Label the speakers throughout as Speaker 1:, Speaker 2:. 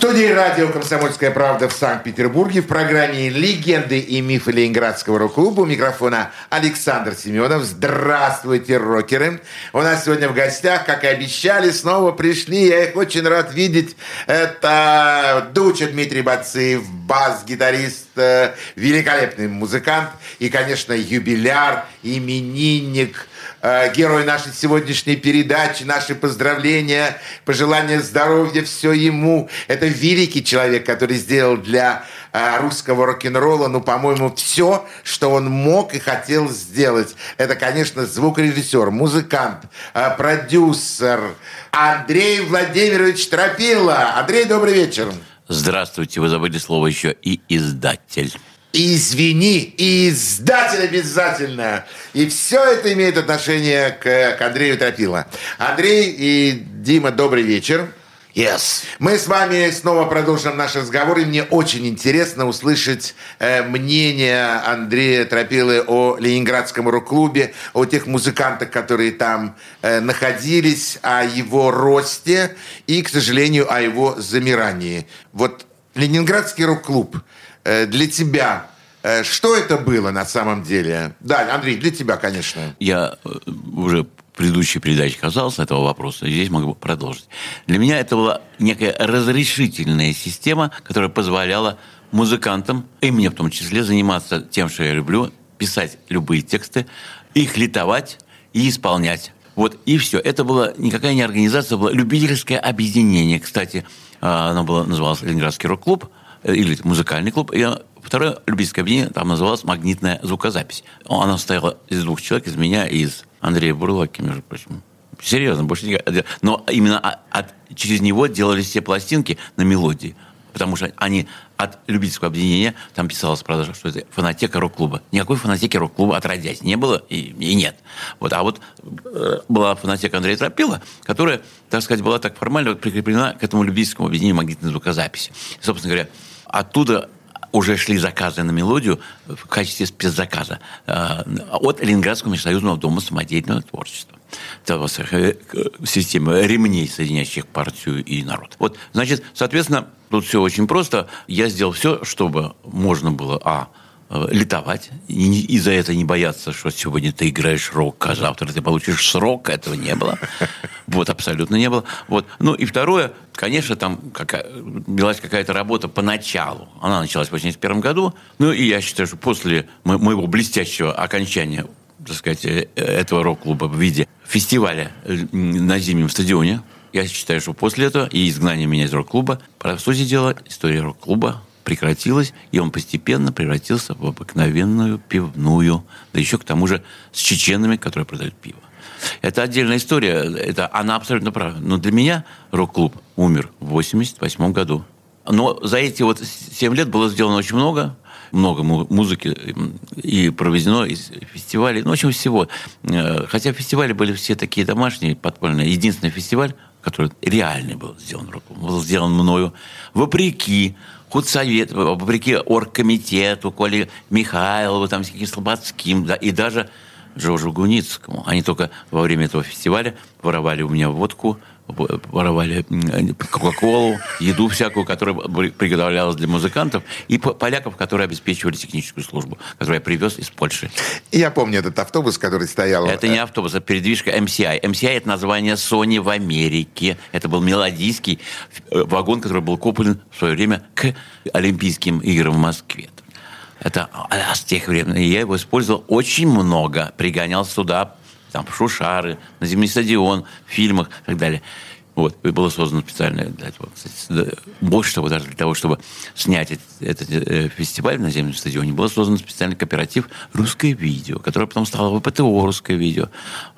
Speaker 1: студии радио «Комсомольская правда» в Санкт-Петербурге в программе «Легенды и мифы Ленинградского рок-клуба» у микрофона Александр Семенов. Здравствуйте, рокеры! У нас сегодня в гостях, как и обещали, снова пришли. Я их очень рад видеть. Это Дуча Дмитрий Бацыев, бас-гитарист, э, великолепный музыкант и, конечно, юбиляр, именинник – герой нашей сегодняшней передачи, наши поздравления, пожелания здоровья, все ему. Это великий человек, который сделал для э, русского рок-н-ролла, ну, по-моему, все, что он мог и хотел сделать. Это, конечно, звукорежиссер, музыкант, э, продюсер Андрей Владимирович Тропила. Андрей, добрый вечер.
Speaker 2: Здравствуйте, вы забыли слово еще и издатель.
Speaker 1: Извини, и издатель обязательно. И все это имеет отношение к, к Андрею Тропила. Андрей и Дима, добрый вечер.
Speaker 2: Yes.
Speaker 1: Мы с вами снова продолжим наш разговор, и мне очень интересно услышать э, мнение Андрея Тропилы о Ленинградском рок-клубе, о тех музыкантах, которые там э, находились, о его росте и, к сожалению, о его замирании. Вот Ленинградский рок-клуб – для тебя э, что это было на самом деле? Да, Андрей, для тебя, конечно.
Speaker 2: Я э, уже в предыдущей передаче касался этого вопроса, здесь могу продолжить. Для меня это была некая разрешительная система, которая позволяла музыкантам, и мне в том числе, заниматься тем, что я люблю, писать любые тексты, их литовать и исполнять. Вот и все. Это была никакая не организация, это было любительское объединение. Кстати, оно было, называлось Ленинградский рок-клуб – Э, или музыкальный клуб. И второе любительское объединение там называлось «Магнитная звукозапись». Она состояла из двух человек, из меня и из Андрея Бурлаки, между прочим. Серьезно, больше не... Но именно от, через него делались все пластинки на мелодии. Потому что они от любительского объединения, там писалось, правда, что это фанатека рок-клуба. Никакой фанатеки рок-клуба отродясь не было и, и нет. Вот, а вот э, была фанатека Андрея Тропила, которая, так сказать, была так формально прикреплена к этому любительскому объединению магнитной звукозаписи. И, собственно говоря, оттуда уже шли заказы на мелодию в качестве спецзаказа э, от Ленинградского межсоюзного дома самодеятельного творчества. Э, система ремней, соединяющих партию и народ. Вот, значит, соответственно, тут все очень просто. Я сделал все, чтобы можно было, а, летовать, и, за это не бояться, что сегодня ты играешь рок, а завтра ты получишь срок, этого не было. Вот, абсолютно не было. Вот. Ну, и второе, конечно, там какая, велась какая-то работа поначалу. Она началась в 1981 году. Ну, и я считаю, что после моего блестящего окончания так сказать, э, этого рок-клуба в виде фестиваля э, на зимнем стадионе, я считаю, что после этого и изгнание меня из рок-клуба, по сути дела, история рок-клуба прекратилась, и он постепенно превратился в обыкновенную пивную, да еще к тому же с чеченами, которые продают пиво. Это отдельная история, это, она абсолютно права. Но для меня рок-клуб умер в 88 году. Но за эти вот 7 лет было сделано очень много, много музыки и проведено из фестивалей, ну, общем, всего. Э, хотя фестивали были все такие домашние, подпольные. Единственный фестиваль, который реальный был сделан, был сделан мною, вопреки худсовет, вопреки оргкомитету, Коле Михайлову, там, Слободским, да, и даже Джорджу Гуницкому. Они только во время этого фестиваля воровали у меня водку, воровали Кока-Колу, еду всякую, которая приготовлялась для музыкантов, и поляков, которые обеспечивали техническую службу, которую я привез из Польши.
Speaker 1: Я помню этот автобус, который стоял...
Speaker 2: Это не автобус, это передвижка MCI. MCI – это название Sony в Америке. Это был мелодийский э, вагон, который был куплен в свое время к Олимпийским играм в Москве. Это а, с тех времен. И я его использовал очень много. Пригонял сюда там, Шушары, на зимний стадион, в фильмах и так далее. Вот, и было создано специально для этого. Кстати, больше того, даже для того, чтобы снять этот, этот э, фестиваль на земном стадионе, был создан специальный кооператив «Русское видео», которое потом стало ВПТО «Русское видео».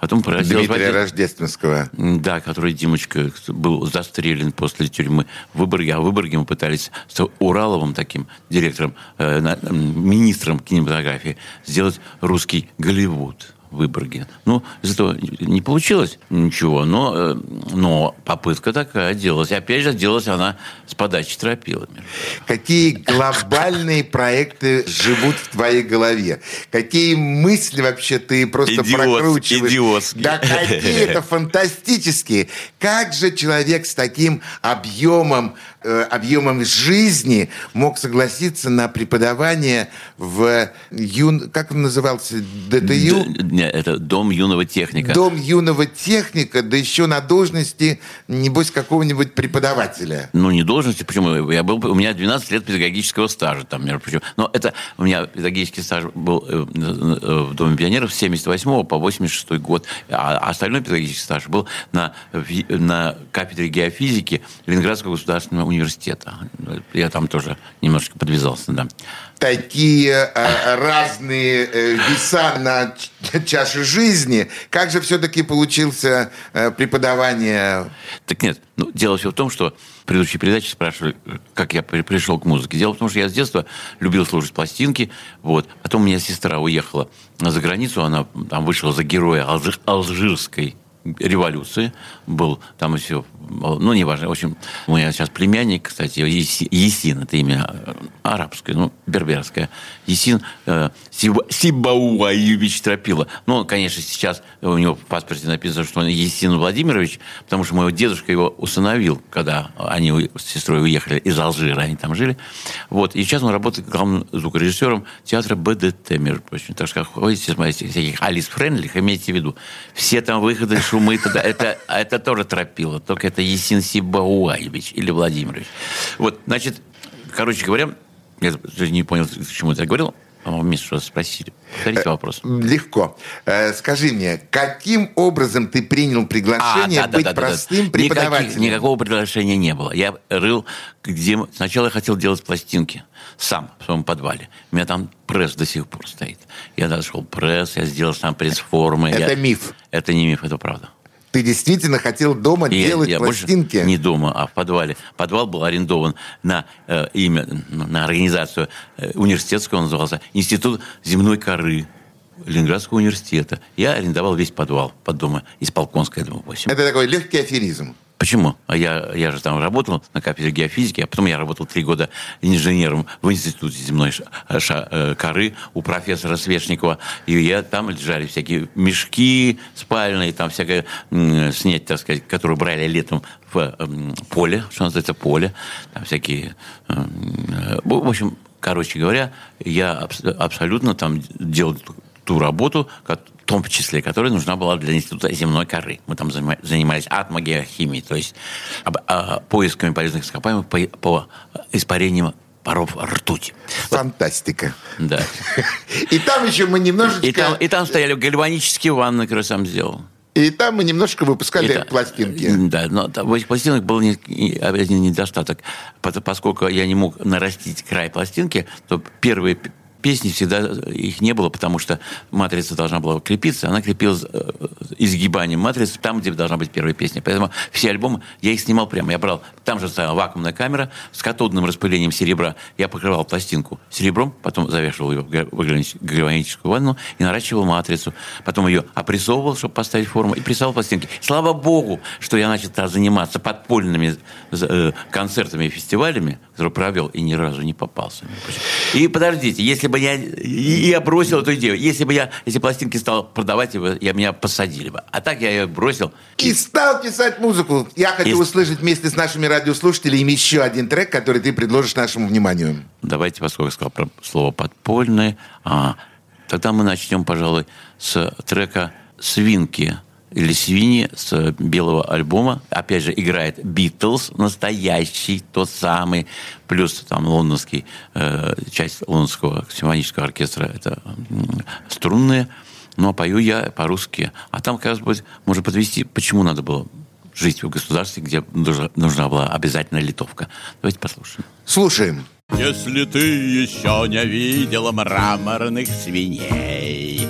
Speaker 1: Потом Дмитрия звать... Рождественского.
Speaker 2: Да, который Димочка был застрелен после тюрьмы в Выборге. А в Выборге мы пытались с Ураловым таким директором, э, министром кинематографии сделать русский Голливуд Выборге. Ну, из этого не получилось ничего, но, э, но попытка такая делалась. И опять же, делалась она с подачи тропилами.
Speaker 1: Какие глобальные проекты живут в твоей голове? Какие мысли вообще ты просто
Speaker 2: Идиот,
Speaker 1: прокручиваешь?
Speaker 2: идиотские.
Speaker 1: Да какие-то фантастические. Как же человек с таким объемом, э, объемом жизни мог согласиться на преподавание в юн... Как он назывался? ДТЮ?
Speaker 2: Д- не, это Дом юного техника.
Speaker 1: Дом юного техника, да еще на должности, небось, какого-нибудь преподавателя.
Speaker 2: Ну, не должности, почему? Я был, у меня 12 лет педагогического стажа там, между прочим. Но это у меня педагогический стаж был э, э, в Доме пионеров с 78 по 86 год, а остальной педагогический стаж был на, на кафедре геофизики Ленинградского государственного университета. Я там тоже немножко подвязался, да.
Speaker 1: такие э, разные э, веса на чаше жизни. Как же все-таки получился э, преподавание?
Speaker 2: Так нет, ну, дело все в том, что в предыдущей передаче спрашивали, как я при- пришел к музыке. Дело в том, что я с детства любил слушать пластинки. Вот. Потом у меня сестра уехала за границу, она там вышла за героя Алжир- алжирской революции. Был там все, ну, неважно. В общем, у меня сейчас племянник, кстати, Еси- Есин, это имя э, арабское, ну, берберское. Есин э, Сиба- Сибауаевич Тропила. Ну, он, конечно, сейчас у него в паспорте написано, что он Есин Владимирович, потому что мой дедушка его усыновил, когда они с сестрой уехали из Алжира, они там жили. Вот. И сейчас он работает главным звукорежиссером театра БДТ, между прочим. Так что, ходите, смотрите, всяких Алис Френдлих, имейте в виду. Все там выходы, шумы, это, это, это тоже тропило. Только это Есин Сибауаевич или Владимирович. Вот, значит, короче говоря, я не понял, к чему это я говорил. Миша что-то спросили. Повторите вопрос.
Speaker 1: Легко. Э, скажи мне, каким образом ты принял приглашение
Speaker 2: А, да, да,
Speaker 1: быть
Speaker 2: да, да, да.
Speaker 1: простым
Speaker 2: Никаких-
Speaker 1: преподавателем?
Speaker 2: никакого приглашения не было. Я рыл, где... Сначала я хотел делать пластинки сам в своем подвале. У меня там пресс до сих пор стоит. Я нашел пресс, я сделал сам пресс-формы.
Speaker 1: Это
Speaker 2: Я-
Speaker 1: миф.
Speaker 2: Это не миф, это правда.
Speaker 1: Ты действительно хотел дома
Speaker 2: И я-
Speaker 1: делать
Speaker 2: я больше
Speaker 1: пластинки?
Speaker 2: не дома, а в подвале. Подвал был арендован на э, имя, ну, на организацию э, университетского, он назывался Институт земной коры Ленинградского университета. Я арендовал весь подвал под дома исполконская, дом 8.
Speaker 1: Это такой легкий аферизм.
Speaker 2: Почему? А я, я же там работал на кафедре геофизики, а потом я работал три года инженером в Институте земной ша- э, коры у профессора Свешникова. И я там лежали всякие мешки спальные, там всякое снять, так сказать, которые брали летом в поле, что называется, поле. Там всякие... э, В общем, короче говоря, я абс- абсолютно там делал ту работу, том числе, которая нужна была для Института земной коры. Мы там занима- занимались атмогеохимией, то есть а, поисками полезных ископаемых по, по испарениям паров ртути.
Speaker 1: Фантастика.
Speaker 2: да.
Speaker 1: И там еще мы немножечко...
Speaker 2: И там, и там стояли гальванические ванны, которые сам сделал.
Speaker 1: И там мы немножко выпускали
Speaker 2: та-
Speaker 1: пластинки.
Speaker 2: Да, но там в этих пластинок был не- один недостаток. Поскольку я не мог нарастить край пластинки, то первые песни всегда их не было, потому что матрица должна была крепиться, она крепилась э, изгибанием матрицы там, где должна быть первая песня. Поэтому все альбомы, я их снимал прямо. Я брал, там же стояла вакуумная камера с катодным распылением серебра. Я покрывал пластинку серебром, потом завешивал ее в гальваническую ванну и наращивал матрицу. Потом ее опрессовывал, чтобы поставить форму, и прессовал пластинки. Слава богу, что я начал заниматься подпольными э, концертами и фестивалями, провел и ни разу не попался. И подождите, если бы я... И я бросил эту идею. Если бы я эти пластинки стал продавать, я, меня посадили бы. А так я ее бросил.
Speaker 1: И стал писать музыку. Я хочу
Speaker 2: И-
Speaker 1: услышать вместе с нашими радиослушателями еще один трек, который ты предложишь нашему вниманию.
Speaker 2: Давайте, поскольку я сказал про слово «подпольное», а, тогда мы начнем, пожалуй, с трека «Свинки» или «Свиньи» с белого альбома. Опять же, играет «Битлз», настоящий, тот самый, плюс там лондонский, э, часть лондонского симфонического оркестра, это струнные. Ну, а пою я по-русски. А там, как раз можно подвести, почему надо было жить в государстве, где нужна, нужна была обязательно литовка. Давайте послушаем.
Speaker 1: Слушаем.
Speaker 3: Если ты еще не видел мраморных свиней,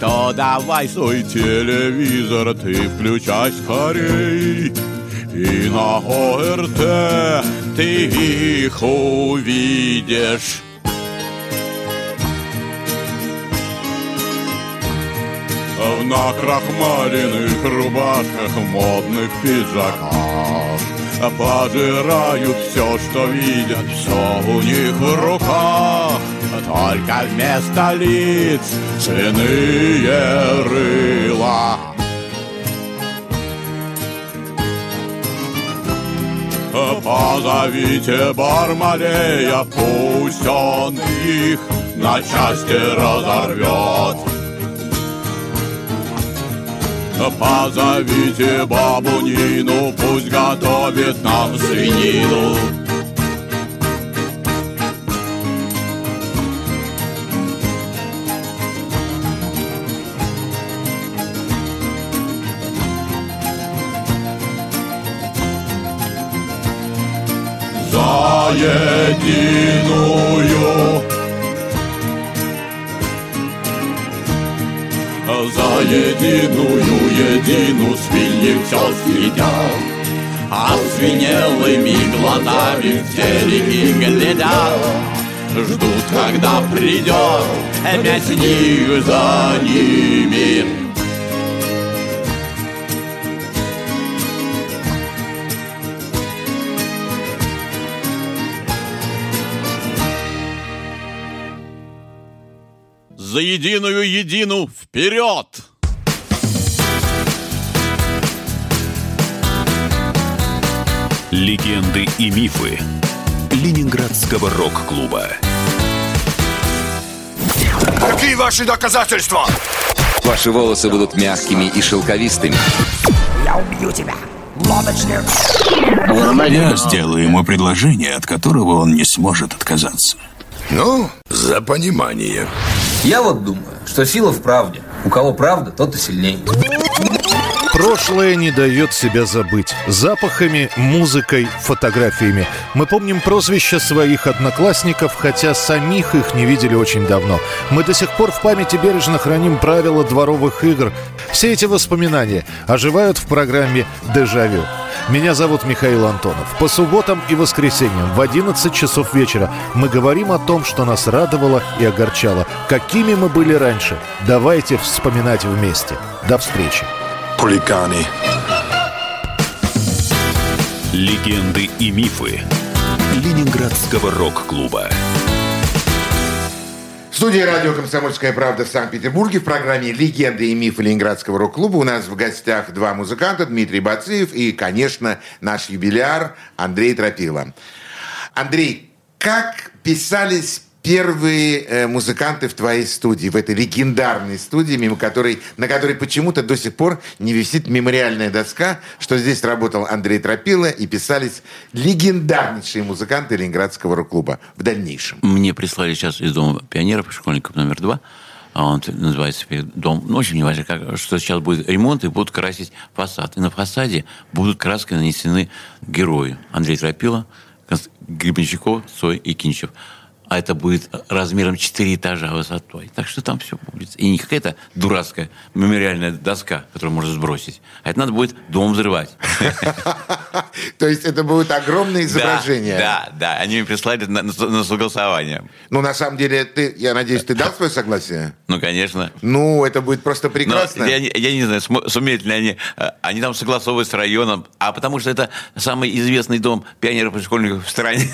Speaker 3: то давай свой телевизор ты включай скорей. И на ОРТ ты их увидишь. на крахмаленных рубашках, модных пиджаках. Пожирают все, что видят, все у них в руках. Только вместо лиц свиные рыла. Позовите Бармалея, пусть он их на части разорвет. Позовите бабу Нину, пусть готовит нам свинину. За единую За единую, едину свиньи все съедят А свинелыми глазами в телеги глядят. Ждут, когда придет мясник за ними За единую едину вперед!
Speaker 4: Легенды и мифы Ленинградского рок-клуба.
Speaker 5: Какие ваши доказательства?
Speaker 6: Ваши волосы будут мягкими и шелковистыми.
Speaker 5: Я убью тебя, лодочник.
Speaker 7: Я сделаю ему предложение, от которого он не сможет отказаться.
Speaker 5: Ну, за понимание.
Speaker 8: Я вот думаю, что сила в правде. У кого правда, тот и сильней.
Speaker 9: Прошлое не дает себя забыть. Запахами, музыкой, фотографиями. Мы помним прозвища своих одноклассников, хотя самих их не видели очень давно. Мы до сих пор в памяти бережно храним правила дворовых игр. Все эти воспоминания оживают в программе «Дежавю». Меня зовут Михаил Антонов. По субботам и воскресеньям в 11 часов вечера мы говорим о том, что нас радовало и огорчало. Какими мы были раньше. Давайте вспоминать вместе. До встречи.
Speaker 5: Хулиганы.
Speaker 4: Легенды и мифы Ленинградского рок-клуба.
Speaker 1: В студии радио «Комсомольская правда» в Санкт-Петербурге в программе «Легенды и мифы Ленинградского рок-клуба» у нас в гостях два музыканта, Дмитрий Бациев и, конечно, наш юбиляр Андрей Тропила. Андрей, как писались первые э, музыканты в твоей студии, в этой легендарной студии, мимо которой, на которой почему-то до сих пор не висит мемориальная доска, что здесь работал Андрей Тропила и писались легендарнейшие музыканты Ленинградского рок-клуба в дальнейшем.
Speaker 2: Мне прислали сейчас из Дома пионеров, школьников номер два, а он называется дом, ну, очень неважно, как, что сейчас будет ремонт, и будут красить фасад. И на фасаде будут краской нанесены герои. Андрей Тропила, Гребенщиков, Цой и Кинчев. А это будет размером 4 этажа высотой. Так что там все будет. И не какая-то дурацкая мемориальная доска, которую можно сбросить. А это надо будет дом взрывать.
Speaker 1: То есть это будут огромные изображения.
Speaker 2: Да, да, да. Они мне прислали на, на, на согласование.
Speaker 1: Ну, на самом деле, ты, я надеюсь, ты дал свое согласие?
Speaker 2: Ну, конечно.
Speaker 1: Ну, это будет просто
Speaker 2: Но
Speaker 1: прекрасно.
Speaker 2: я, не- я не знаю, сумеют ли они. э, Они там согласовывают с районом. А потому что это самый известный дом пионеров и школьников в стране.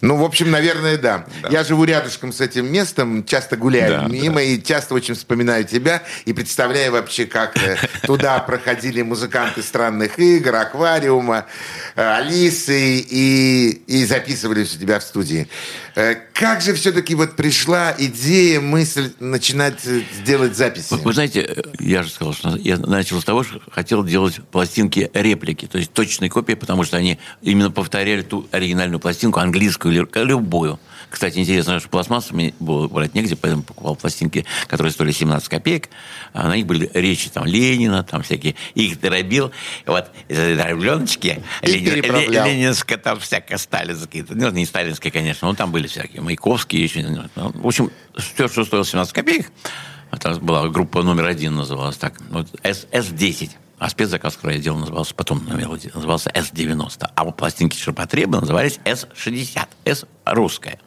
Speaker 1: Ну, в общем, наверное, да. Я живу рядышком с этим местом, часто гуляю
Speaker 2: Да,
Speaker 1: мимо и часто очень вспоминаю тебя и представляю вообще, как э, туда проходили музыканты странных игр, аквариума, Алисы и, и записывались у тебя в студии. Э, Как же все-таки вот пришла идея, мысль начинать э, делать записи?
Speaker 2: Вы, вы знаете, э, я же сказал, что я начал с того, что хотел делать пластинки реплики, то есть точные копии, потому что они именно повторяли ту оригинальную пластинку, английскую или любую. Кстати, интересно, что пластмассу мне было брать негде, поэтому покупал пластинки, которые стоили 17 копеек. А на них были речи там Ленина, там всякие. Их дробил. Вот дробленочки Ленин,
Speaker 1: переправлял.
Speaker 2: Ле- ленинская, там всякая сталинская. Ну, не сталинская, конечно, но там были всякие. Маяковские еще. ну, В общем, все, что стоило 17 копеек, там была группа номер один называлась так. Вот С, С-10. А спецзаказ, который я делал, назывался потом назывался С-90. А вот пластинки ширпотреба назывались С-60. С русская.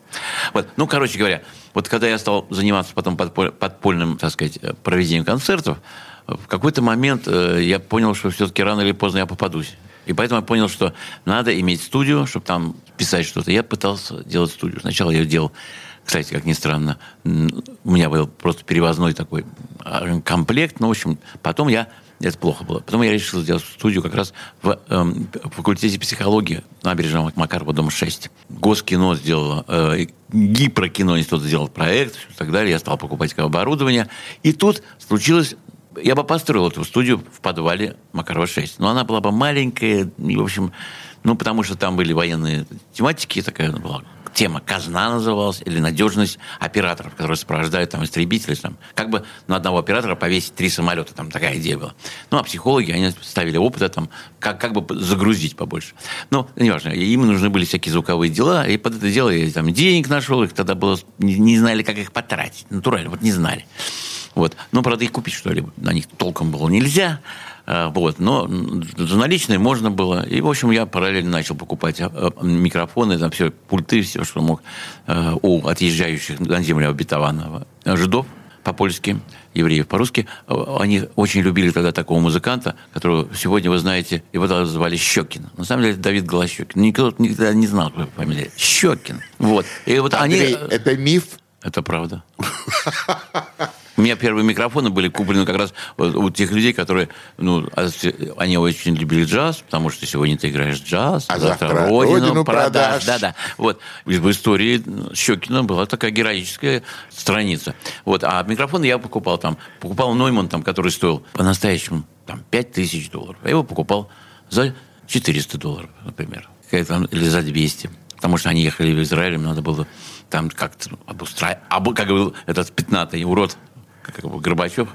Speaker 2: Вот. Ну, короче говоря, вот когда я стал заниматься потом подполь- подпольным, так сказать, проведением концертов, в какой-то момент э, я понял, что все-таки рано или поздно я попадусь. И поэтому я понял, что надо иметь студию, чтобы там писать что-то. Я пытался делать студию. Сначала я делал, кстати, как ни странно, у меня был просто перевозной такой а, комплект. Ну, в общем, потом я это плохо было. Потом я решил сделать студию как раз в э, факультете психологии набережного Макарова, дом 6. Госкино сделало, э, Гипрокино институт сделал проект и так далее. Я стал покупать оборудование. И тут случилось я бы построил эту студию в подвале Макарова 6. Но она была бы маленькая, и, в общем, ну, потому что там были военные тематики, такая была тема казна называлась, или надежность операторов, которые сопровождают там истребители. Там, как бы на одного оператора повесить три самолета, там такая идея была. Ну, а психологи, они ставили опыта, там, как, как бы загрузить побольше. Ну, неважно, им нужны были всякие звуковые дела, и под это дело я там денег нашел, их тогда было, не, не знали, как их потратить, натурально, вот не знали. Вот. Ну, правда, и купить что-либо на них толком было нельзя. А, вот. Но за наличные можно было. И, в общем, я параллельно начал покупать а, микрофоны, там все, пульты, все, что мог а, у отъезжающих на землю обетованного жидов по-польски, евреев по-русски. Они очень любили тогда такого музыканта, которого сегодня вы знаете, его звали Щекин. На самом деле Давид Голощекин. Никто никогда не знал, какая фамилия. Щекин. Вот. И вот
Speaker 1: Андрей,
Speaker 2: они...
Speaker 1: это миф?
Speaker 2: Это правда. У меня первые микрофоны были куплены как раз у тех людей, которые, ну, а они очень любили джаз, потому что сегодня ты играешь джаз,
Speaker 1: а завтра, завтра родину, родину продашь.
Speaker 2: Да, да. Вот. В истории Щекина была такая героическая страница. Вот. А микрофон я покупал там. Покупал Нойман, там, который стоил по-настоящему там, 5 тысяч долларов. Я его покупал за 400 долларов, например. Или за 200. Потому что они ехали в Израиль, им надо было там как-то обустраивать. Как был этот пятнатый урод как бы Горбачев,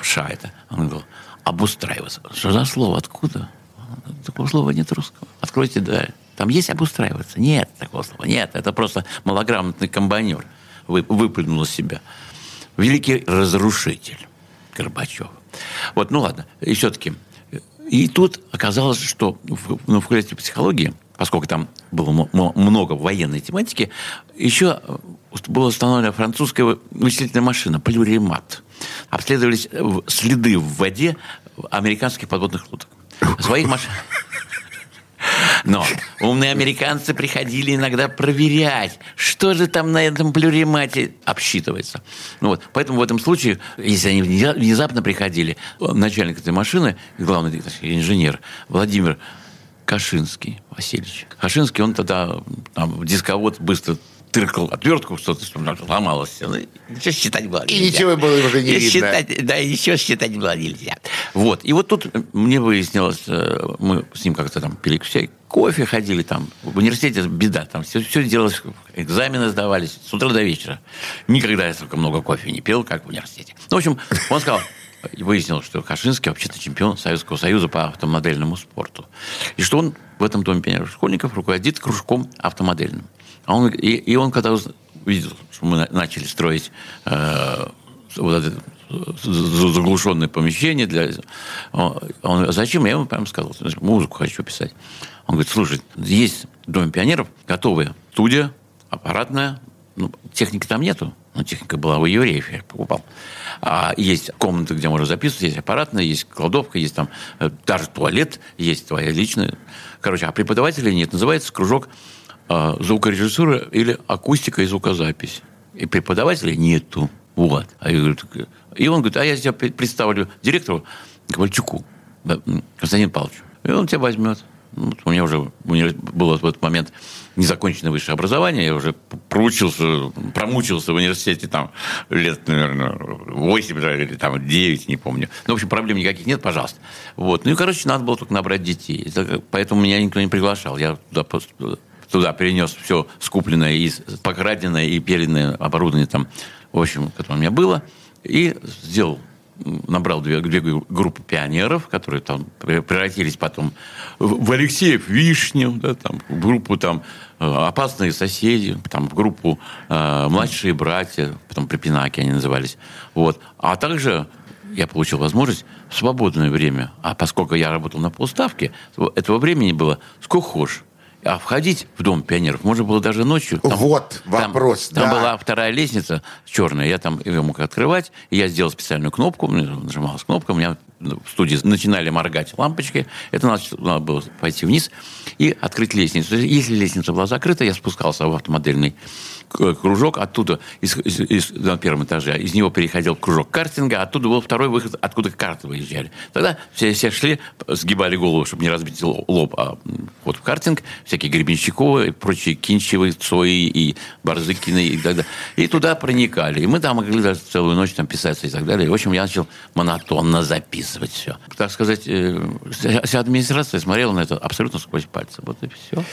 Speaker 2: ша это, он говорил, обустраиваться. Что за слово? Откуда? Такого слова нет русского. Откройте, да. Там есть обустраиваться? Нет такого слова. Нет, это просто малограмотный комбайнер вы, выплюнул из себя. Великий разрушитель Горбачев. Вот, ну ладно. И все-таки. И тут оказалось, что в, ну, в психологии, поскольку там было много военной тематики, еще была установлена французская вычислительная машина «Полюремат». Обследовались э, следы в воде американских подводных лодок. Своих машин... Но умные американцы приходили иногда проверять, что же там на этом плюремате обсчитывается. Ну вот, поэтому в этом случае, если они внезапно приходили, начальник этой машины, главный инженер Владимир Кашинский Васильевич. Кашинский, он тогда там, дисковод быстро тыркал отвертку, что-то ломалось. Ну, ничего считать было
Speaker 1: нельзя. И ничего было уже не и видно.
Speaker 2: Считать, да, ничего считать было нельзя. Вот. И вот тут мне выяснилось, э, мы с ним как-то там пили кофе ходили там. В университете беда. Там все, все делалось, экзамены сдавались с утра до вечера. Никогда я столько много кофе не пил, как в университете. Ну, в общем, он сказал, выяснилось, что Кашинский вообще-то чемпион Советского Союза по автомодельному спорту. И что он в этом доме пионеров школьников руководит кружком автомодельным. А он, и, и он когда увидел, что мы начали строить э, вот это заглушенное помещение для... Он, он, зачем? Я ему прямо сказал, музыку хочу писать. Он говорит, слушай, есть в Доме пионеров готовая студия, аппаратная, ну, техники там нету, но техника была у евреев, я покупал. А есть комнаты, где можно записывать, есть аппаратная, есть кладовка, есть там э, даже туалет, есть твоя личная. Короче, а преподавателей нет. Называется кружок а, звукорежиссура или акустика и звукозапись. И преподавателя нету. Вот. А я говорю, и он говорит, а я тебя представлю директору Ковальчуку, Константину Павловичу. И он тебя возьмет. Вот у меня уже было в этот момент незаконченное высшее образование. Я уже проучился, промучился в университете там лет, наверное, 8 или там 9, не помню. Ну, в общем, проблем никаких нет, пожалуйста. Вот. Ну и, короче, надо было только набрать детей. Поэтому меня никто не приглашал. Я туда туда перенес все скупленное, и покраденное, и переданное оборудование там, в общем, которое у меня было, и сделал набрал две, две группы пионеров, которые там превратились потом в Алексеев Вишню, да, там, в группу там э, «Опасные соседи», там, в группу э, «Младшие братья», потом «Припинаки» они назывались. Вот. А также я получил возможность в свободное время, а поскольку я работал на полставке, этого времени было сколько хочешь. А входить в Дом пионеров можно было даже ночью. Там,
Speaker 1: вот вопрос,
Speaker 2: Там,
Speaker 1: да.
Speaker 2: там была вторая лестница черная, я там ее мог открывать, я сделал специальную кнопку, нажималась кнопка, у меня в студии начинали моргать лампочки, это надо, надо было пойти вниз и открыть лестницу. Если лестница была закрыта, я спускался в автомодельный кружок, оттуда, из, из, из, на первом этаже, из него переходил кружок картинга, оттуда был второй выход, откуда карты выезжали. Тогда все, все шли, сгибали голову, чтобы не разбить лоб, а вот в картинг, всякие Гребенщиковы, прочие Кинчевы, Цои и Барзыкины и так далее. И туда проникали. И мы там могли даже целую ночь там писаться и так далее. И, в общем, я начал монотонно записывать все. Так сказать, вся администрация смотрела на это абсолютно сквозь пальцы. Вот и все.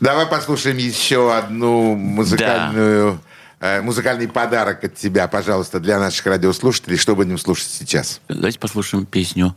Speaker 1: Давай послушаем еще одну музыкальную, да. э, музыкальный подарок от тебя, пожалуйста, для наших радиослушателей. Что будем слушать сейчас?
Speaker 2: Давайте послушаем песню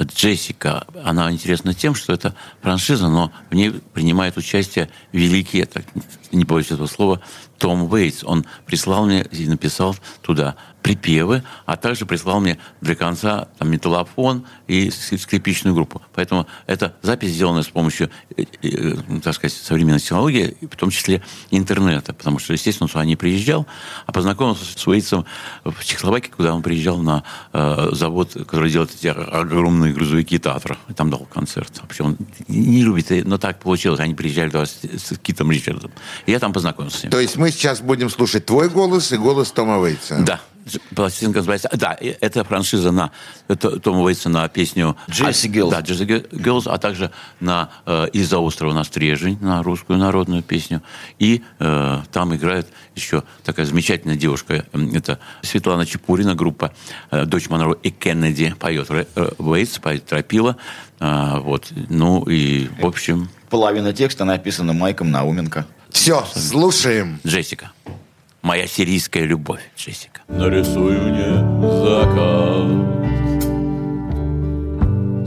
Speaker 2: Джессика. Она интересна тем, что это франшиза, но в ней принимает участие великий, я так не боюсь этого слова, том Уэйтс. Он прислал мне и написал туда припевы, а также прислал мне для конца там, металлофон и скрипичную группу. Поэтому эта запись сделана с помощью, э, э, так сказать, современной технологии, в том числе интернета, потому что, естественно, он не приезжал, а познакомился с Уэйтсом в Чехословакии, куда он приезжал на э, завод, который делает эти огромные грузовики Татра. И там дал концерт. Вообще он не любит, но так получилось. Они приезжали туда с, с Китом Ричардом. И я там познакомился с ним.
Speaker 1: То есть мы сейчас будем слушать твой голос и голос Тома Уэйтса?
Speaker 2: Да. Пластинка называется... Да, это франшиза на Тома Уэйтса на песню...
Speaker 8: Джесси Гиллз.
Speaker 2: Да, Джесси Гиллз, а также на э, «Из-за острова на стрежень», на русскую народную песню. И э, там играет еще такая замечательная девушка. Это Светлана Чепурина, группа э, «Дочь Монро» и Кеннеди поет э, Уэйтс, поет Тропила. Э, вот. Ну и, в общем...
Speaker 8: Половина текста написана Майком Науменко.
Speaker 1: Все, слушаем.
Speaker 2: Джессика. Моя сирийская любовь, Джессика.
Speaker 3: Нарисуй мне закат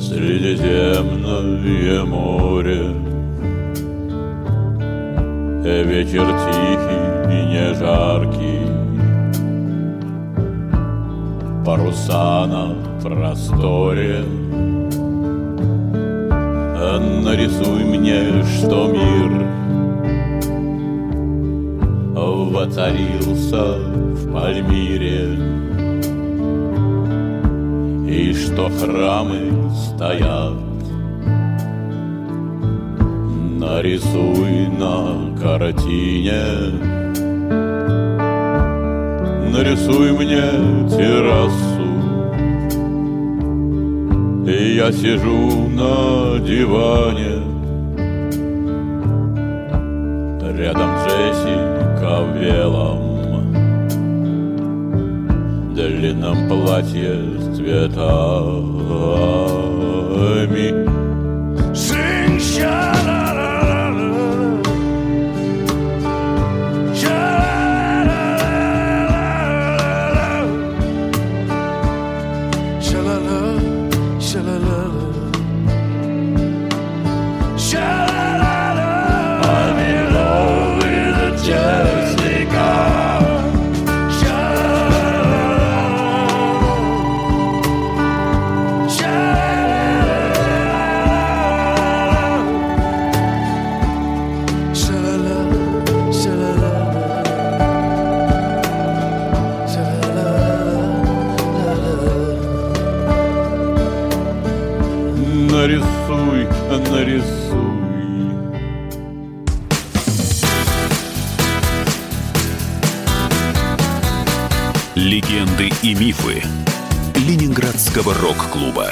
Speaker 3: Средиземное море Вечер тихий и не жаркий Паруса на просторе Нарисуй мне, что мир воцарился в Пальмире И что храмы стоят Нарисуй на картине. Нарисуй мне террасу. И я сижу на диване. Рядом Джессика в белом. Длинном платье с цветами нарисуй, нарисуй.
Speaker 4: Легенды и мифы Ленинградского рок-клуба.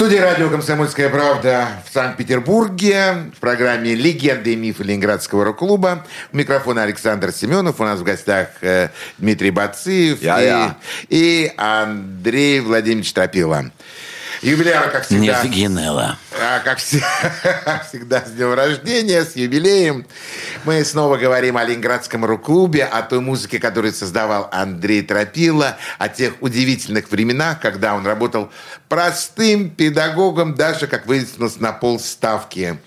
Speaker 1: В студии радио «Комсомольская правда» в Санкт-Петербурге в программе «Легенды и мифы Ленинградского рок-клуба». У микрофона Александр Семенов. У нас в гостях э, Дмитрий Бациев и, и Андрей Владимирович Тропила. Юбиляр, как всегда.
Speaker 2: Не Генелла.
Speaker 1: А, как все- всегда, с днем рождения, с юбилеем. Мы снова говорим о Ленинградском рок-клубе, о той музыке, которую создавал Андрей Тропила, о тех удивительных временах, когда он работал простым педагогом, даже, как выяснилось, на полставки.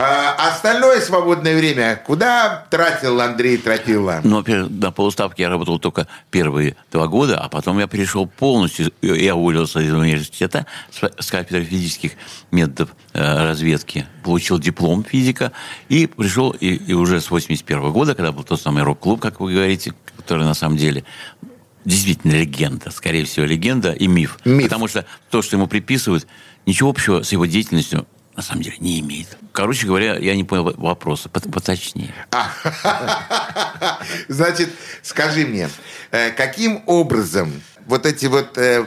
Speaker 1: А остальное свободное время куда тратил Андрей Тропила?
Speaker 2: Ну, на полставки я работал только первые два года, а потом я перешел полностью, я уволился из университета с с кафедры физических методов э, разведки, получил диплом физика и пришел, и, и уже с 81 года, когда был тот самый рок-клуб, как вы говорите, который на самом деле действительно легенда, скорее всего, легенда и миф.
Speaker 1: Миф.
Speaker 2: Потому что то, что ему приписывают, ничего общего с его деятельностью на самом деле не имеет. Короче говоря, я не понял вопроса, пот- поточнее.
Speaker 1: Значит, скажи мне, э, каким образом вот эти вот э,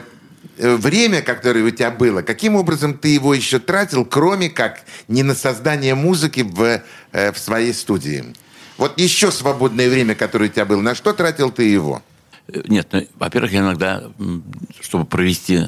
Speaker 1: э, время, которое у тебя было, каким образом ты его еще тратил, кроме как не на создание музыки в, в своей студии? Вот еще свободное время, которое у тебя было, на что тратил ты его?
Speaker 2: Нет, ну, во-первых, я иногда, чтобы провести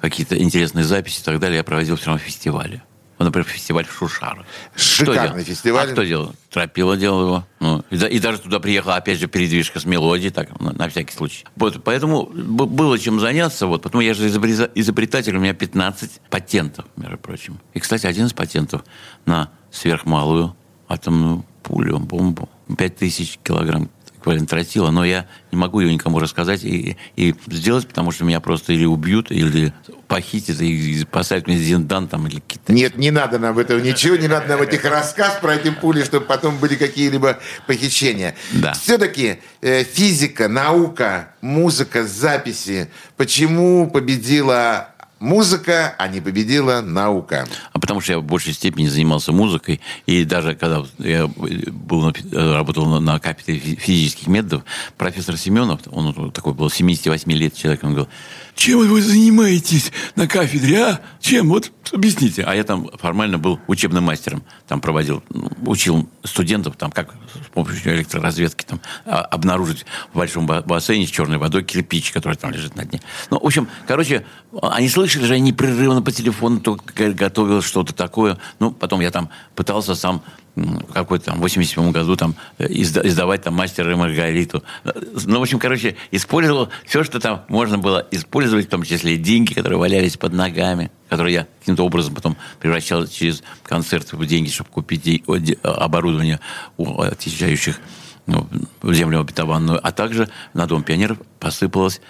Speaker 2: какие-то интересные записи и так далее, я проводил все равно фестивали. Вот, например, фестиваль в Шушарах.
Speaker 1: Шикарный фестиваль.
Speaker 2: А кто делал? Тропила делал его. Ну, и, и даже туда приехала, опять же, передвижка с мелодией, так, на, на всякий случай. Вот, поэтому было чем заняться. Вот, потому я же изобретатель, у меня 15 патентов, между прочим. И, кстати, один из патентов на сверхмалую атомную пулю, бомбу. 5000 килограмм тротила, но я не могу ее никому рассказать и, и сделать, потому что меня просто или убьют, или похитят и посадят в зиндан там, или какие-то...
Speaker 1: Нет, не надо нам этого ничего, не надо нам этих рассказ про эти пули, чтобы потом были какие-либо похищения.
Speaker 2: Да.
Speaker 1: Все-таки э, физика, наука, музыка, записи. Почему победила музыка, а не победила наука?
Speaker 2: А потому что я в большей степени занимался музыкой, и даже когда я был работал на, кафедре фи- физических методов, профессор Семенов, он такой был 78 лет человек, он говорил, чем вы занимаетесь на кафедре, а? Чем? Вот объясните. А я там формально был учебным мастером, там проводил, ну, учил студентов, там как с помощью электроразведки там, а, обнаружить в большом ба- бассейне с черной водой кирпич, который там лежит на дне. Ну, в общем, короче, они слышали же, я непрерывно по телефону только готовил что-то такое. Ну, потом я там пытался сам в какой-то там 87 году там э, изда- издавать там «Мастера и Маргариту». Ну, в общем, короче, использовал все, что там можно было использовать, в том числе и деньги, которые валялись под ногами, которые я каким-то образом потом превращал через концерты в деньги, чтобы купить оборудование у отъезжающих ну, в землю обетованную. А также на Дом пионеров посыпалось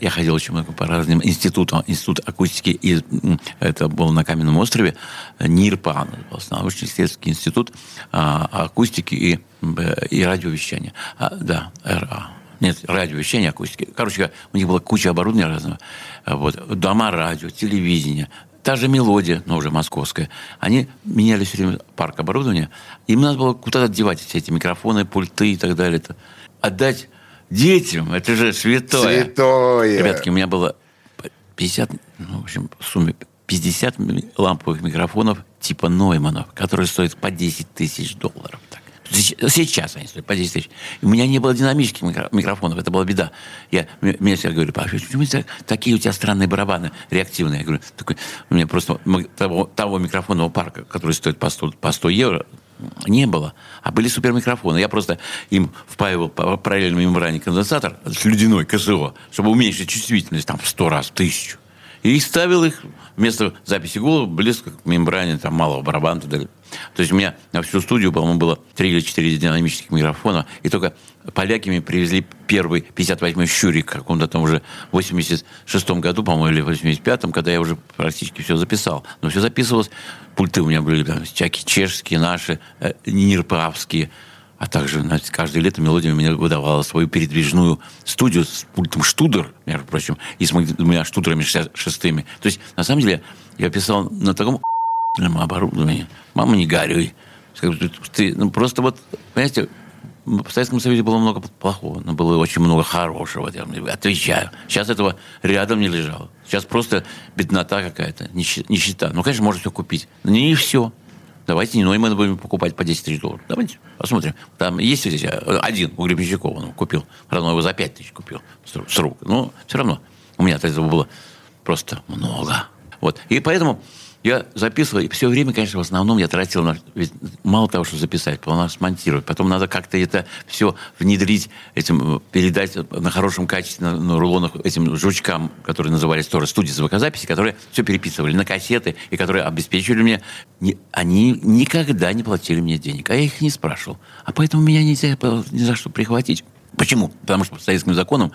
Speaker 2: я ходил очень много по разным институтам. Институт акустики, и, это был на Каменном острове, НИРПА, научно-исследовательский институт а, акустики и, и радиовещания. А, да, РА. Нет, радиовещание, акустики. Короче, у них была куча оборудования разного. Вот. Дома радио, телевидение. Та же мелодия, но уже московская. Они меняли все время парк оборудования. Им надо было куда-то девать все эти микрофоны, пульты и так далее. Отдать детям, это же святое.
Speaker 1: Святое.
Speaker 2: Ребятки, у меня было 50, ну, в общем, в сумме 50 ми- ламповых микрофонов типа Нойманов, которые стоят по 10 тысяч долларов. Так. Сейчас они стоят по 10 тысяч. У меня не было динамических микро- микрофонов, это была беда. Я, мне мне все говорили, Паша, почему тебя такие у тебя странные барабаны реактивные? Я говорю, такой, у меня просто того, того микрофонного парка, который стоит по 100, по 100 евро, не было. А были супермикрофоны. Я просто им впаивал по параллельной мембране конденсатор слюдяной КСО, чтобы уменьшить чувствительность там в 100 раз, в тысячу. И ставил их вместо записи голоса близко к мембране там, малого барабана. и так далее. То есть у меня на всю студию, по-моему, было 3 или 4 динамических микрофона. И только поляки мне привезли первый 58-й «Щурик» в каком-то там уже 86-м году, по-моему, или 85-м, когда я уже практически все записал. Но все записывалось. Пульты у меня были там, всякие чешские, наши, э, нирпавские. А также знаете, каждое лето мелодия мне выдавала свою передвижную студию с пультом штудер, между прочим, и с двумя штудерами 66-ми. То есть, на самом деле, я писал на таком оборудовании. Мама, не горюй. Ты, ну, просто вот, понимаете, в Советском Союзе было много плохого, но было очень много хорошего, я отвечаю. Сейчас этого рядом не лежало. Сейчас просто беднота какая-то, нищета. Ну, конечно, можно все купить, но не все. Давайте Ноймана будем покупать по 10 тысяч долларов. Давайте посмотрим. Там есть здесь один у Гребенщикова, он купил. Правда, его за 5 тысяч купил с рук. Но все равно у меня этого было просто много. Вот. И поэтому я записывал, и все время, конечно, в основном я тратил на... Ведь мало того, что записать, потом надо смонтировать, потом надо как-то это все внедрить, этим, передать на хорошем качестве, на, на рулонах этим жучкам, которые назывались тоже студии звукозаписи, которые все переписывали на кассеты, и которые обеспечивали мне... Не, они никогда не платили мне денег, а я их не спрашивал. А поэтому меня нельзя ни за что прихватить. Почему? Потому что по советским законам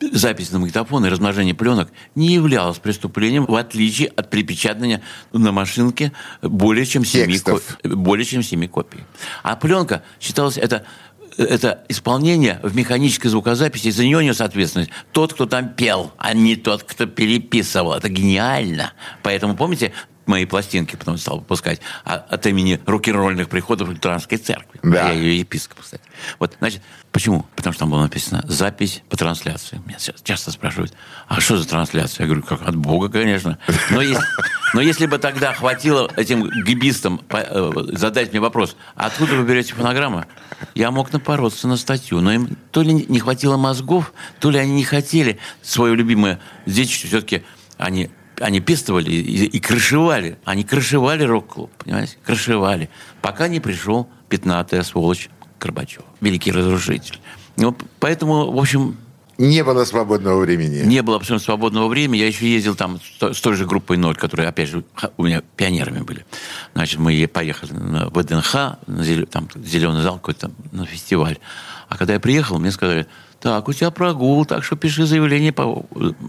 Speaker 2: запись на магнитофон и размножение пленок не являлось преступлением, в отличие от припечатания на машинке более чем семи, более чем семи копий. А пленка считалась это это исполнение в механической звукозаписи, за нее нес ответственность тот, кто там пел, а не тот, кто переписывал. Это гениально. Поэтому, помните, мои пластинки потом стал выпускать а, от имени рок-н-ролльных приходов лютеранской церкви. Да. Я ее епископ, кстати. Вот, значит, почему? Потому что там было написано «запись по трансляции». Меня часто спрашивают, а что за трансляция? Я говорю, как от Бога, конечно. Но если, но если бы тогда хватило этим гибистам э, задать мне вопрос, а откуда вы берете фонограммы? Я мог напороться на статью, но им то ли не хватило мозгов, то ли они не хотели свое любимое детище все-таки они они пестовали и, и крышевали. Они крышевали рок-клуб, понимаете? Крышевали. Пока не пришел пятнатая сволочь Горбачев. Великий разрушитель. Ну, поэтому, в общем,
Speaker 1: не было свободного времени.
Speaker 2: Не было абсолютно свободного времени. Я еще ездил там с той же группой «Ноль», которые, опять же, у меня пионерами были. Значит, мы поехали на ВДНХ, на зелен... там зеленый зал какой-то, на фестиваль. А когда я приехал, мне сказали, так, у тебя прогул, так что пиши заявление по,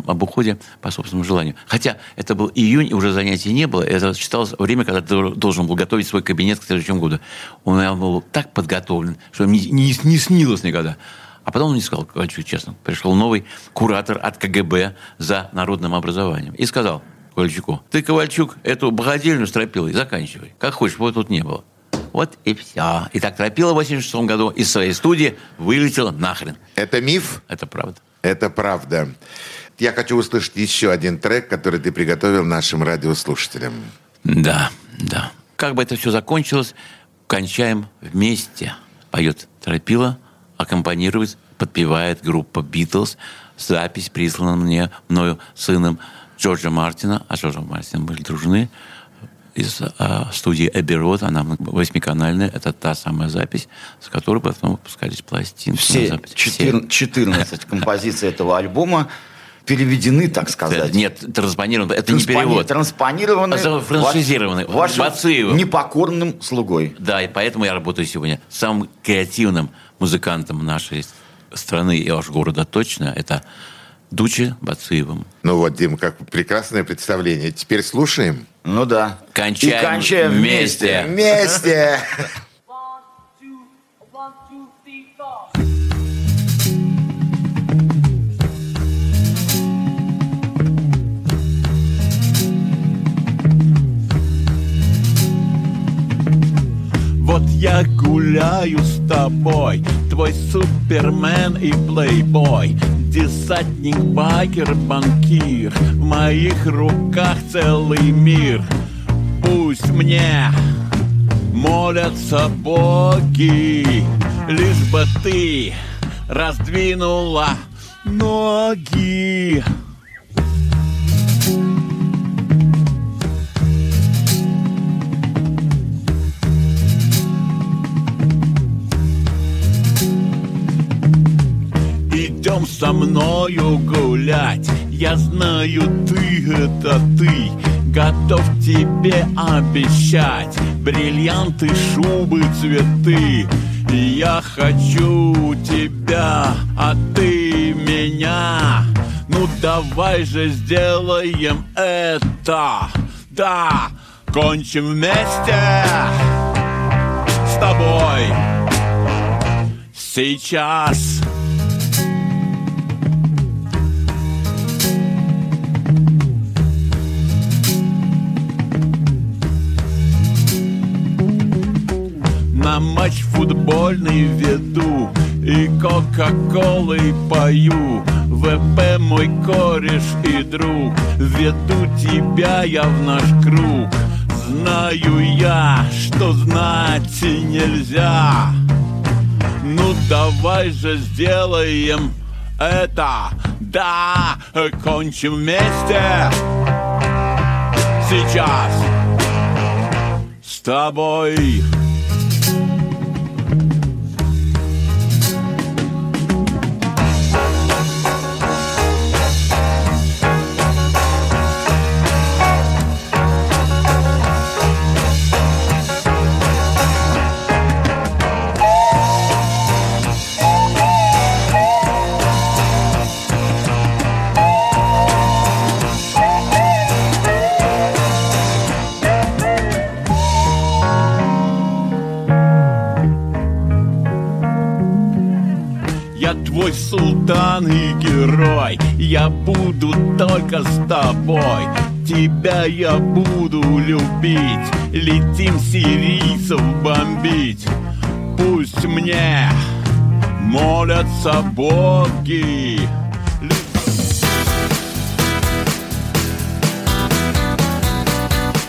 Speaker 2: об уходе по собственному желанию. Хотя это был июнь, и уже занятий не было. Это считалось время, когда ты должен был готовить свой кабинет к следующему году. Он был так подготовлен, что мне не, не снилось никогда. А потом он мне сказал, Ковальчук, честно, пришел новый куратор от КГБ за народным образованием. И сказал Ковальчуку, ты, Ковальчук, эту богадельню стропилой заканчивай. Как хочешь, вот тут не было. Вот и все. И так Тропила в 86 году из своей студии вылетела нахрен.
Speaker 1: Это миф?
Speaker 2: Это правда.
Speaker 1: Это правда. Я хочу услышать еще один трек, который ты приготовил нашим радиослушателям.
Speaker 2: Да, да. Как бы это все закончилось, кончаем вместе. Поет Тропила, аккомпанирует, подпевает группа «Битлз». Запись прислана мне мною сыном Джорджа Мартина, а Джорджа Мартина были дружны из а, студии Эбби Рот, она восьмиканальная, это та самая запись, с которой потом выпускались пластинки.
Speaker 10: Все, 14, 14 композиций этого альбома переведены, так сказать.
Speaker 2: Нет, транспонированы. Это не перевод.
Speaker 10: Транспонированы.
Speaker 2: А франшизированы.
Speaker 10: Вашим непокорным слугой.
Speaker 2: Да, и поэтому я работаю сегодня самым креативным музыкантом нашей страны и аж города точно. Это Дуче Бациевым.
Speaker 1: Ну вот, Дим, как прекрасное представление. Теперь слушаем.
Speaker 10: Ну да.
Speaker 2: Кончаем, И кончаем вместе.
Speaker 1: Вместе.
Speaker 3: Вот я гуляю с тобой, твой супермен и плейбой Десантник, байкер, банкир В моих руках целый мир. Пусть мне молятся боги Лишь бы ты раздвинула ноги Идем со мною гулять. Я знаю, ты это ты. Готов тебе обещать Бриллианты, шубы, цветы. Я хочу тебя, а ты меня. Ну давай же сделаем это. Да, кончим вместе С тобой. Сейчас На матч футбольный веду. Кока-Колой пою. ВП мой кореш и друг. Веду тебя я в наш круг. Знаю я, что знать нельзя. Ну давай же сделаем это. Да, кончим вместе. Сейчас. С тобой султан и герой. Я буду только с тобой. Тебя я буду любить Летим сирийцев бомбить. Пусть мне молятся боги.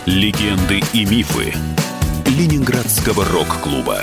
Speaker 4: Легенды и мифы Ленинградского рок-клуба.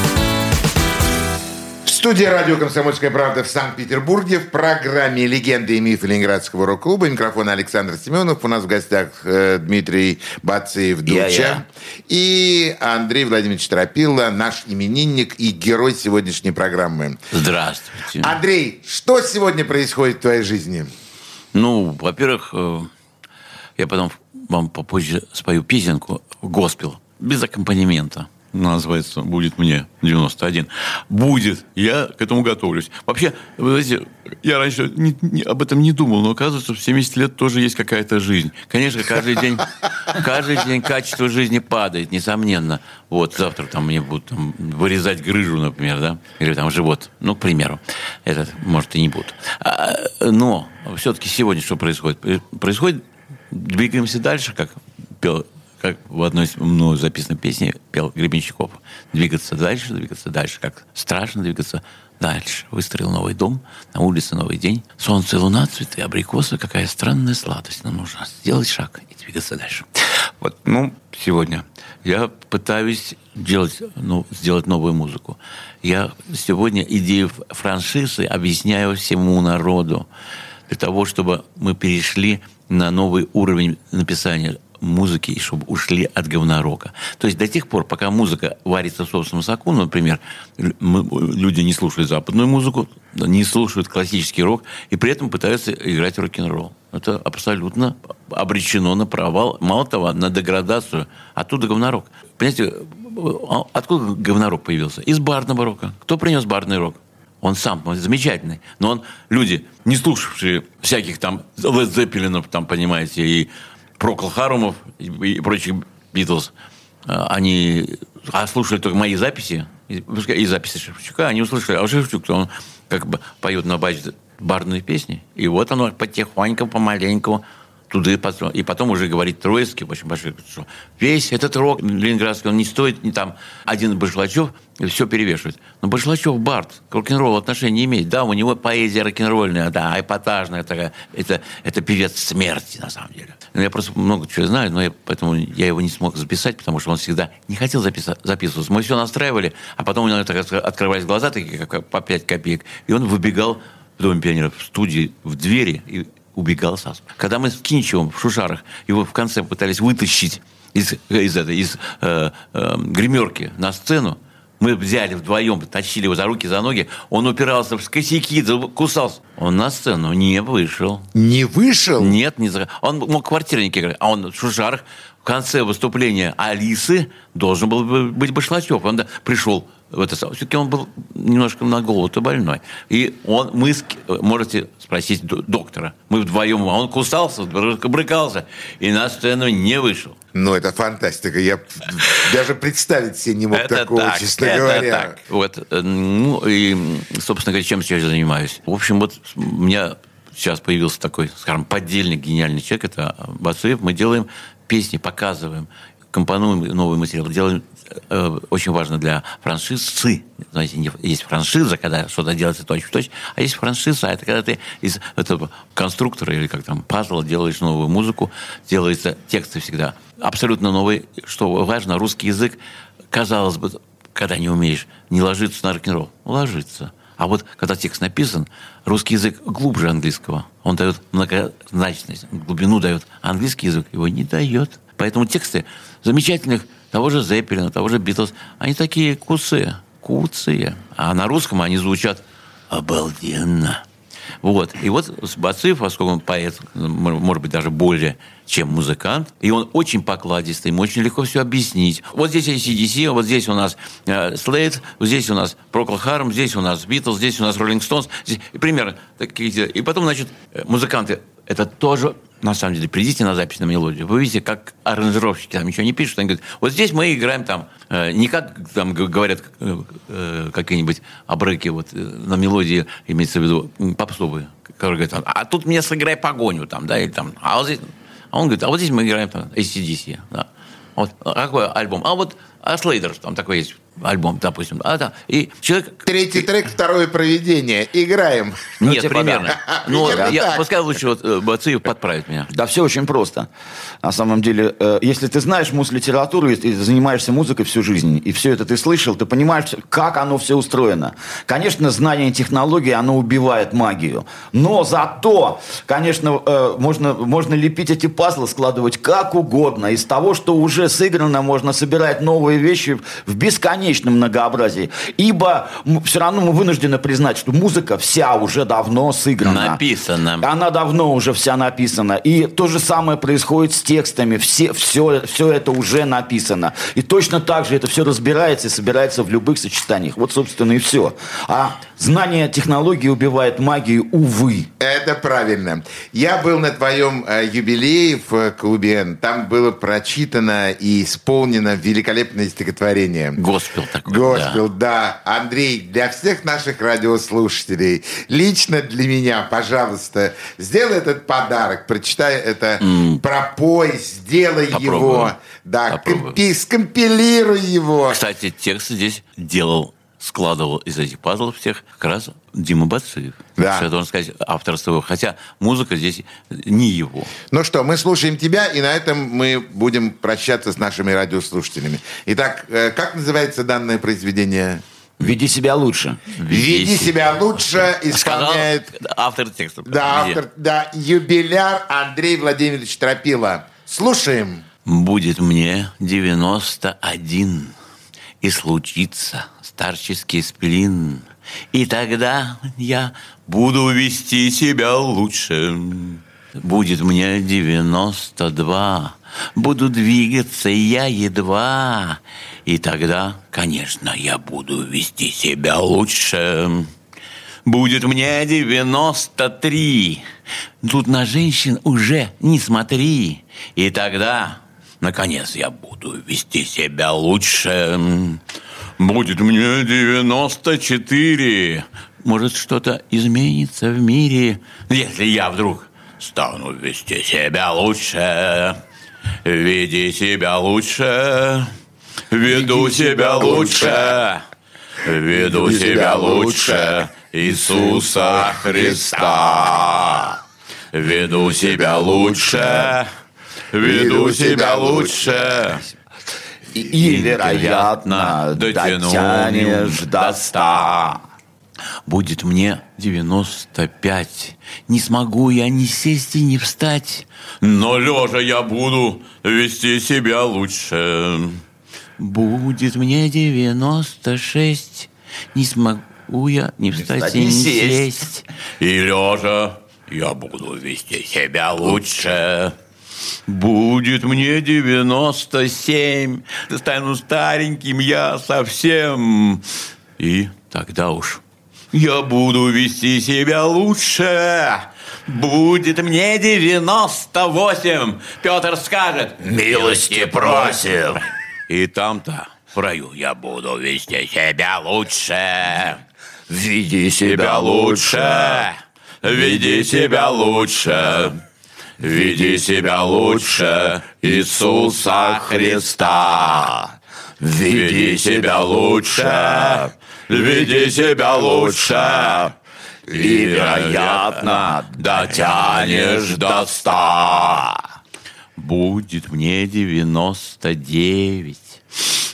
Speaker 1: В студии радио «Комсомольская правда» в Санкт-Петербурге в программе «Легенды и мифы Ленинградского рок-клуба». Микрофон Александр Семенов. У нас в гостях э, Дмитрий Бациев Дуча.
Speaker 10: Я-я.
Speaker 1: И Андрей Владимирович Тропилла, наш именинник и герой сегодняшней программы.
Speaker 2: Здравствуйте.
Speaker 1: Андрей, что сегодня происходит в твоей жизни?
Speaker 2: Ну, во-первых, э, я потом вам попозже спою песенку «Госпел» без аккомпанемента. Называется «Будет мне 91». Будет. Я к этому готовлюсь. Вообще, вы знаете, я раньше не- не- об этом не думал, но оказывается, в 70 лет тоже есть какая-то жизнь. Конечно, каждый день, каждый день качество жизни падает, несомненно. Вот завтра там мне будут там, вырезать грыжу, например, да, или там живот, ну, к примеру. Этот, может, и не будут. А, но все-таки сегодня что происходит? Происходит, двигаемся дальше, как пел как в одной мной записанной песни пел Гребенщиков. Двигаться дальше, двигаться дальше. Как страшно двигаться дальше. Выстроил новый дом, на улице новый день. Солнце, луна, цветы, абрикосы. Какая странная сладость. Нам нужно сделать шаг и двигаться дальше. Вот, ну, сегодня я пытаюсь делать, ну, сделать новую музыку. Я сегодня идею франшизы объясняю всему народу для того, чтобы мы перешли на новый уровень написания музыки, чтобы ушли от говнорока. То есть до тех пор, пока музыка варится в собственном соку, например, люди не слушают западную музыку, не слушают классический рок, и при этом пытаются играть рок-н-ролл. Это абсолютно обречено на провал. Мало того, на деградацию. Оттуда говнорок. Понимаете, а откуда говнорок появился? Из барного рока. Кто принес барный рок? Он сам он замечательный. Но он, люди, не слушавшие всяких там Лед Зеппелинов, там, понимаете, и Прокл Харумов и, и прочих Битлз, а, они а слушали только мои записи, и, и записи Шевчука, они услышали, а Шевчук, он как бы поет на базе барные песни, и вот оно потихоньку, помаленьку туда и потом, и потом уже говорит Троицкий, очень большой, что весь этот рок ленинградский, он не стоит, не там один Башлачев все перевешивает. Но Башлачев Барт к рок-н-роллу отношения не имеет. Да, у него поэзия рок-н-ролльная, да, эпатажная такая. Это, это певец смерти, на самом деле. Ну, Я просто много чего знаю, но я, поэтому я его не смог записать, потому что он всегда не хотел записа- записываться. Мы все настраивали, а потом у него так от- открывались глаза, такие как по 5 копеек, и он выбегал в Доме пионеров в студии в двери и убегал сразу. Когда мы с Кинчевым в Шушарах его в конце пытались вытащить из, из, этой, из э, э, гримерки на сцену. Мы взяли вдвоем, тащили его за руки, за ноги. Он упирался в косяки, кусался. Он на сцену не вышел.
Speaker 1: Не вышел?
Speaker 2: Нет, не за... Он мог квартирники играть. А он в шушарах в конце выступления Алисы должен был бы быть Башлачев. Он пришел в это. Все-таки он был немножко на голову-то больной. И он, мы, можете спросить доктора, мы вдвоем, а он кусался, брыкался, и на сцену не вышел.
Speaker 1: Ну, это фантастика. Я даже представить себе не мог такого,
Speaker 2: так,
Speaker 1: честно
Speaker 2: это
Speaker 1: говоря.
Speaker 2: так. Вот, э, ну, и, собственно говоря, чем сейчас занимаюсь? В общем, вот у меня сейчас появился такой, скажем, поддельный гениальный человек, это Бацуев. Мы делаем песни, показываем, компонуем новый материал, делаем очень важно для франшизы. Знаете, есть франшиза, когда что-то делается точь в точь, а есть франшиза, это когда ты из этого конструктора или как там пазла делаешь новую музыку, делаются тексты всегда абсолютно новые. Что важно, русский язык, казалось бы, когда не умеешь, не ложится на рок-н-ролл. Ложится. А вот когда текст написан, русский язык глубже английского. Он дает многозначность, глубину дает. А английский язык его не дает. Поэтому тексты замечательных того же Зеппелина, того же Битлз, они такие куцы, куцые. А на русском они звучат обалденно. Вот. И вот Бациф, поскольку он поэт, может быть, даже более, чем музыкант, и он очень покладистый, ему очень легко все объяснить. Вот здесь ACDC, вот здесь у нас э, Slade, вот здесь у нас Procol Harum, здесь у нас Beatles, здесь у нас Rolling Stones. Здесь, примерно такие. И потом, значит, э, музыканты, это тоже на самом деле, придите на запись на мелодию, вы видите, как аранжировщики там ничего не пишут, они говорят, вот здесь мы играем там, э, не как там говорят э, э, какие-нибудь обрыки вот э, на мелодии, имеется в виду попсовые, которые говорят, а тут мне сыграй погоню там, да, или там, а вот здесь, а он говорит, а вот здесь мы играем там ACDC, да. Вот а какой альбом? А вот а Слейдер, там такой есть альбом, допустим. А, да. И человек...
Speaker 1: Третий трек, второе проведение. Играем.
Speaker 2: Нет, примерно. Ну,
Speaker 1: Примерно
Speaker 2: я,
Speaker 1: так.
Speaker 2: пускай лучше вот э, Бациев подправит меня.
Speaker 10: Да, все очень просто. На самом деле, э, если ты знаешь муз-литературу, и ты занимаешься музыкой всю жизнь, и все это ты слышал, ты понимаешь, как оно все устроено. Конечно, знание технологий, оно убивает магию. Но зато, конечно, э, можно, можно лепить эти пазлы, складывать как угодно. Из того, что уже сыграно, можно собирать новые вещи в бесконечном многообразии. Ибо все равно мы вынуждены признать, что музыка вся уже давно сыграна.
Speaker 2: Написано.
Speaker 10: Она давно уже вся написана. И то же самое происходит с текстами. Все, все, все это уже написано. И точно так же это все разбирается и собирается в любых сочетаниях. Вот, собственно, и все. А знание технологии убивает магию, увы.
Speaker 1: Это правильно. Я был на твоем э, юбилее в э, клубе «Н». Там было прочитано и исполнено великолепное стихотворение.
Speaker 2: Госпел такой.
Speaker 1: Госпел, да. Андрей, для всех наших радиослушателей, лично для меня, пожалуйста, сделай этот подарок, прочитай это, пропой, сделай
Speaker 2: Попробую.
Speaker 1: его, да, компи- скомпилируй его.
Speaker 2: Кстати, текст здесь делал, складывал из этих пазлов всех как раз Дима Бациев.
Speaker 1: Да.
Speaker 2: Что я должен сказать, авторство его. Хотя музыка здесь не его.
Speaker 1: Ну что, мы слушаем тебя, и на этом мы будем прощаться с нашими радиослушателями. Итак, э, как называется данное произведение?
Speaker 10: Веди себя лучше.
Speaker 1: Веди себя лучше,
Speaker 2: Сказал
Speaker 1: исполняет
Speaker 2: автор текста.
Speaker 1: да, автор, да, юбиляр Андрей Владимирович Тропила. Слушаем.
Speaker 2: Будет мне 91, и случится старческий сплин. И тогда я буду вести себя лучше. Будет мне 92, буду двигаться я едва. И тогда, конечно, я буду вести себя лучше. Будет мне 93. Тут на женщин уже не смотри. И тогда, наконец, я буду вести себя лучше. Будет мне 94. Может, что-то изменится в мире, если я вдруг стану вести себя лучше. Веди себя лучше. Веду себя лучше. Веду себя лучше Иисуса Христа. Веду себя лучше, веду себя лучше.
Speaker 10: И, и, вероятно, дотянешь до ста.
Speaker 2: Будет мне 95. Не смогу я ни сесть и ни встать. Но лежа я буду вести себя лучше. Будет мне 96. Не смогу я ни встать, и ни сесть. И лежа я буду вести себя лучше. Будет мне 97, стану стареньким я совсем. И тогда уж я буду вести себя лучше. Будет мне 98, Петр скажет.
Speaker 5: Милости просим.
Speaker 2: И там-то в раю я буду вести себя лучше.
Speaker 5: Веди
Speaker 2: себя лучше. Веди себя лучше. Веди себя лучше Иисуса Христа. Веди себя лучше. Веди себя лучше. И, вероятно, дотянешь до ста. Будет мне девяносто девять.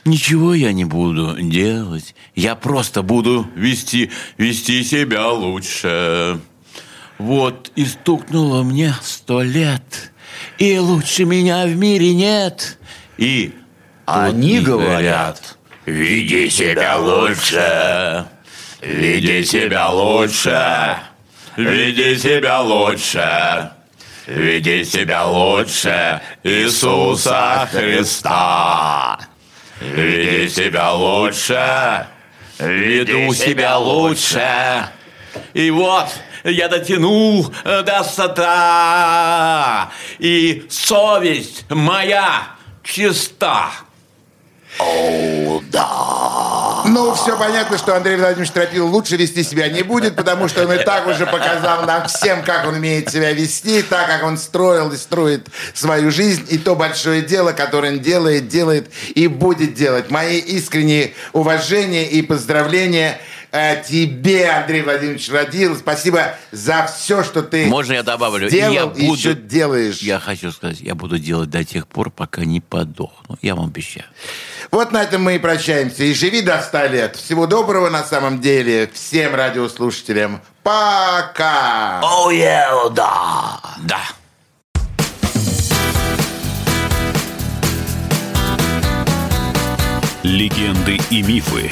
Speaker 2: Ничего я не буду делать. Я просто буду вести, вести себя лучше. Вот и стукнуло мне сто лет, и лучше меня в мире нет. И
Speaker 10: Они говорят,
Speaker 2: веди себя лучше, веди себя лучше, веди себя лучше, веди себя лучше Иисуса Христа. Веди себя лучше, веду себя лучше. И вот я дотянул до ста, и совесть моя чиста.
Speaker 1: О, да. Ну, все понятно, что Андрей Владимирович Тропил лучше вести себя не будет, потому что он и так уже показал нам всем, как он умеет себя вести, так, как он строил и строит свою жизнь, и то большое дело, которое он делает, делает и будет делать. Мои искренние уважения и поздравления э, тебе, Андрей Владимирович Родил. Спасибо за все, что ты
Speaker 2: Можно я добавлю?
Speaker 1: сделал
Speaker 2: я
Speaker 1: и еще делаешь.
Speaker 2: Я хочу сказать, я буду делать до тех пор, пока не подохну. Я вам обещаю.
Speaker 1: Вот на этом мы и прощаемся. И живи до 100 лет. Всего доброго на самом деле всем радиослушателям. Пока!
Speaker 5: О, yeah, да.
Speaker 2: Да.
Speaker 4: Легенды и мифы